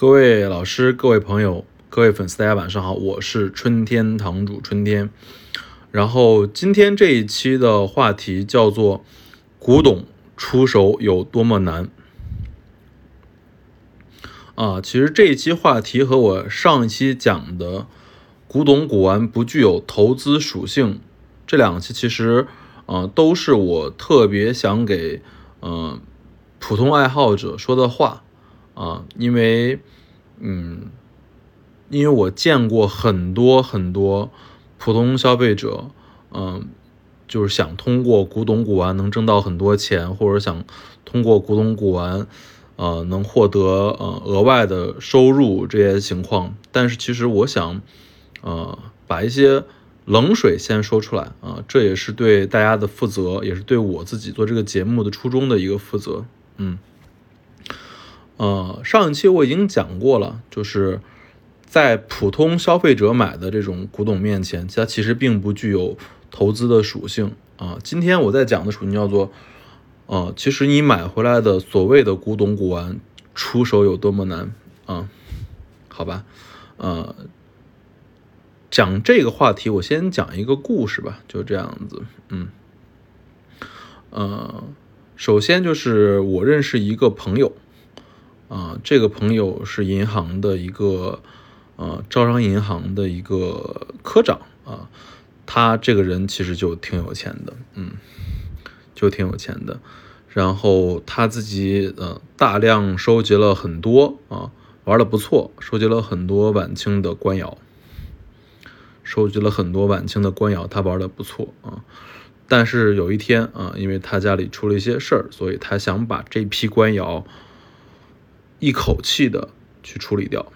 各位老师、各位朋友、各位粉丝，大家晚上好，我是春天堂主春天。然后今天这一期的话题叫做“古董出手有多么难”。啊，其实这一期话题和我上一期讲的“古董古玩不具有投资属性”这两期，其实啊都是我特别想给嗯普通爱好者说的话。啊，因为，嗯，因为我见过很多很多普通消费者，嗯，就是想通过古董古玩能挣到很多钱，或者想通过古董古玩，呃，能获得呃额外的收入这些情况。但是其实我想，呃，把一些冷水先说出来啊，这也是对大家的负责，也是对我自己做这个节目的初衷的一个负责，嗯。呃，上一期我已经讲过了，就是在普通消费者买的这种古董面前，它其实并不具有投资的属性啊。今天我在讲的属性叫做，呃，其实你买回来的所谓的古董古玩出手有多么难啊？好吧，呃，讲这个话题，我先讲一个故事吧，就这样子，嗯，呃，首先就是我认识一个朋友。啊，这个朋友是银行的一个，呃，招商银行的一个科长啊。他这个人其实就挺有钱的，嗯，就挺有钱的。然后他自己呃大量收集了很多啊，玩的不错，收集了很多晚清的官窑，收集了很多晚清的官窑，他玩的不错啊。但是有一天啊，因为他家里出了一些事儿，所以他想把这批官窑。一口气的去处理掉，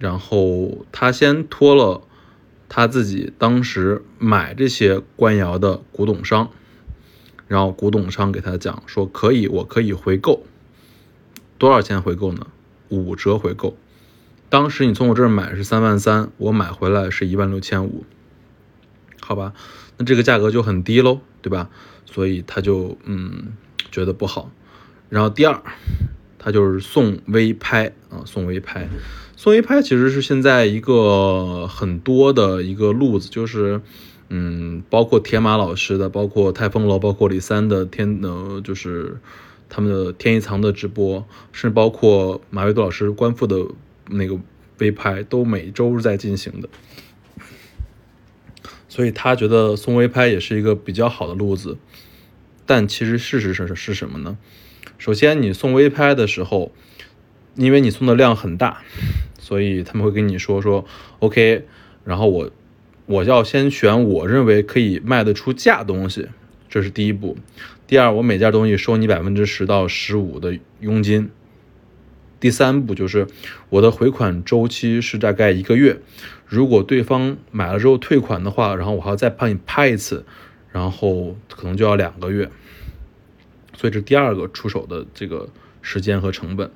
然后他先托了他自己当时买这些官窑的古董商，然后古董商给他讲说可以，我可以回购，多少钱回购呢？五折回购。当时你从我这儿买是三万三，我买回来是一万六千五，好吧，那这个价格就很低喽，对吧？所以他就嗯觉得不好。然后第二。他就是送微拍啊，送微拍，送微拍其实是现在一个很多的一个路子，就是，嗯，包括铁马老师的，包括泰丰楼，包括李三的天，呃，就是他们的天一藏的直播，甚至包括马未都老师官复的那个微拍，都每周在进行的。所以他觉得送微拍也是一个比较好的路子，但其实事实是是什么呢？首先，你送微拍的时候，因为你送的量很大，所以他们会跟你说说 OK，然后我我要先选我认为可以卖得出价东西，这是第一步。第二，我每件东西收你百分之十到十五的佣金。第三步就是我的回款周期是大概一个月，如果对方买了之后退款的话，然后我还要再帮你拍一次，然后可能就要两个月。所以这第二个出手的这个时间和成本，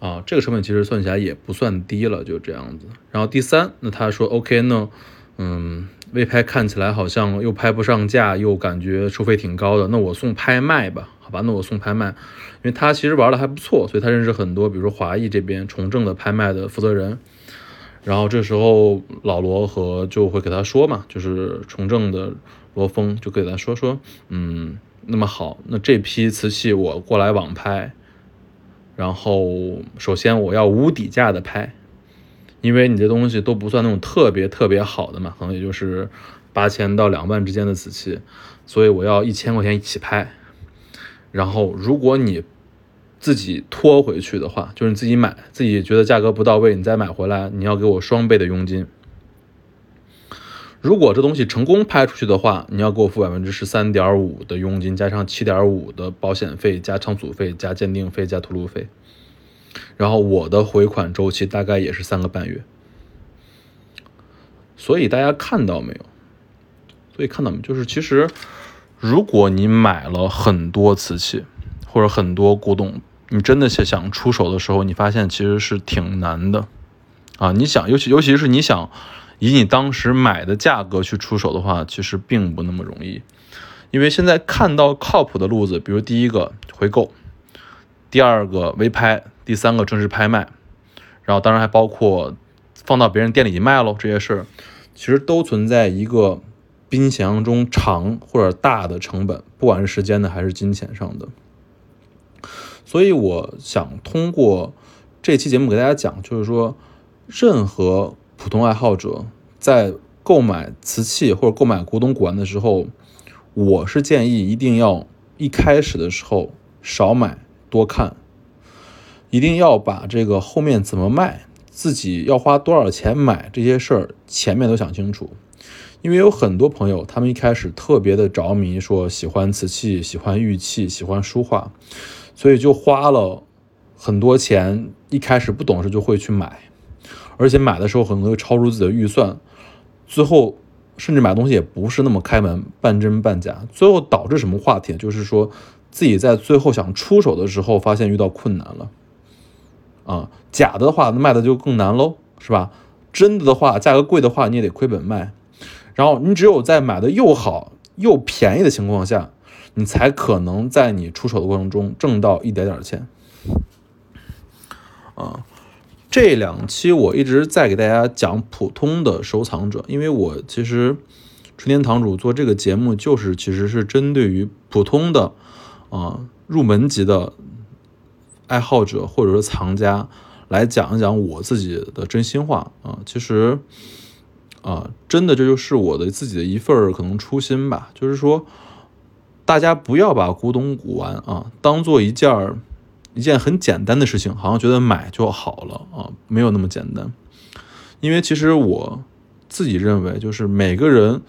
啊，这个成本其实算起来也不算低了，就这样子。然后第三，那他说 OK 呢，嗯，微拍看起来好像又拍不上价，又感觉收费挺高的，那我送拍卖吧，好吧，那我送拍卖，因为他其实玩的还不错，所以他认识很多，比如说华谊这边重政的拍卖的负责人。然后这时候老罗和就会给他说嘛，就是重政的罗峰就给他说说，嗯。那么好，那这批瓷器我过来网拍，然后首先我要无底价的拍，因为你这东西都不算那种特别特别好的嘛，可能也就是八千到两万之间的瓷器，所以我要一千块钱一起拍。然后如果你自己拖回去的话，就是你自己买，自己觉得价格不到位，你再买回来，你要给我双倍的佣金。如果这东西成功拍出去的话，你要给我付百分之十三点五的佣金，加上七点五的保险费，加仓储费，加鉴定费，加吐露费。然后我的回款周期大概也是三个半月。所以大家看到没有？所以看到没有？就是其实，如果你买了很多瓷器或者很多古董，你真的是想出手的时候，你发现其实是挺难的啊！你想，尤其尤其是你想。以你当时买的价格去出手的话，其实并不那么容易，因为现在看到靠谱的路子，比如第一个回购，第二个微拍，第三个正式拍卖，然后当然还包括放到别人店里去卖喽，这些事其实都存在一个比你想象中长或者大的成本，不管是时间的还是金钱上的。所以我想通过这期节目给大家讲，就是说，任何普通爱好者在购买瓷器或者购买古董古玩的时候，我是建议一定要一开始的时候少买多看，一定要把这个后面怎么卖，自己要花多少钱买这些事儿前面都想清楚，因为有很多朋友他们一开始特别的着迷，说喜欢瓷器、喜欢玉器、喜欢书画。所以就花了很多钱，一开始不懂事就会去买，而且买的时候可能会超出自己的预算，最后甚至买东西也不是那么开门，半真半假，最后导致什么话题？就是说自己在最后想出手的时候，发现遇到困难了，啊，假的话卖的就更难喽，是吧？真的的话，价格贵的话你也得亏本卖，然后你只有在买的又好又便宜的情况下。你才可能在你出手的过程中挣到一点点钱，啊，这两期我一直在给大家讲普通的收藏者，因为我其实春天堂主做这个节目就是其实是针对于普通的啊入门级的爱好者或者说藏家来讲一讲我自己的真心话啊，其实啊真的这就是我的自己的一份可能初心吧，就是说。大家不要把古董古玩啊当做一件儿一件很简单的事情，好像觉得买就好了啊，没有那么简单。因为其实我自己认为，就是每个人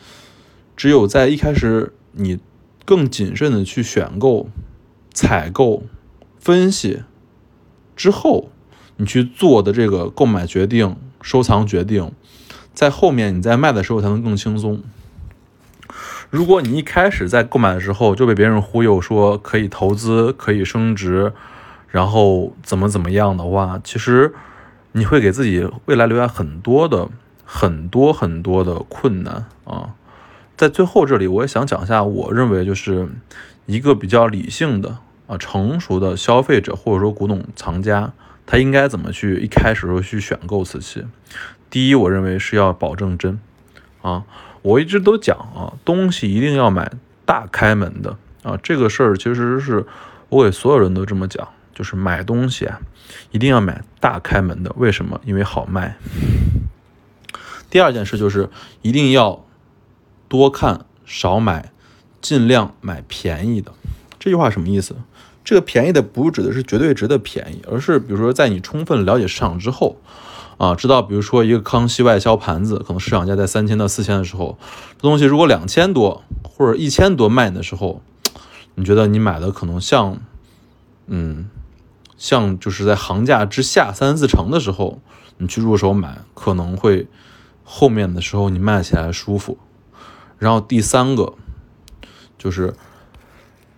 只有在一开始你更谨慎的去选购、采购、分析之后，你去做的这个购买决定、收藏决定，在后面你在卖的时候才能更轻松。如果你一开始在购买的时候就被别人忽悠说可以投资、可以升值，然后怎么怎么样的话，其实你会给自己未来留下很多的、很多很多的困难啊。在最后这里，我也想讲一下，我认为就是一个比较理性的啊、成熟的消费者或者说古董藏家，他应该怎么去一开始时候去选购瓷器。第一，我认为是要保证真啊。我一直都讲啊，东西一定要买大开门的啊，这个事儿其实是我给所有人都这么讲，就是买东西啊，一定要买大开门的。为什么？因为好卖。第二件事就是一定要多看少买，尽量买便宜的。这句话什么意思？这个便宜的不指的是绝对值的便宜，而是比如说在你充分了解市场之后。啊，知道，比如说一个康熙外销盘子，可能市场价在三千到四千的时候，这东西如果两千多或者一千多卖的时候，你觉得你买的可能像，嗯，像就是在行价之下三四成的时候，你去入手买，可能会后面的时候你卖起来舒服。然后第三个就是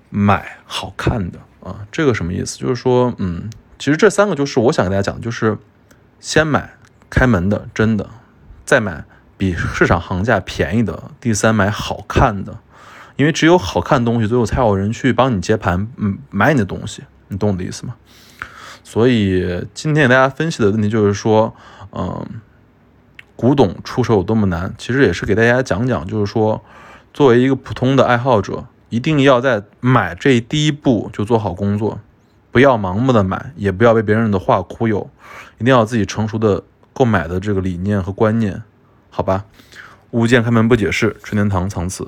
买好看的啊，这个什么意思？就是说，嗯，其实这三个就是我想给大家讲，就是。先买开门的真的，再买比市场行价便宜的，第三买好看的，因为只有好看东西，最后才有人去帮你接盘，嗯，买你的东西，你懂我的意思吗？所以今天给大家分析的问题就是说，嗯，古董出手有多么难，其实也是给大家讲讲，就是说，作为一个普通的爱好者，一定要在买这第一步就做好工作。不要盲目的买，也不要被别人的话忽悠，一定要自己成熟的购买的这个理念和观念，好吧？物件开门不解释，春天堂藏词。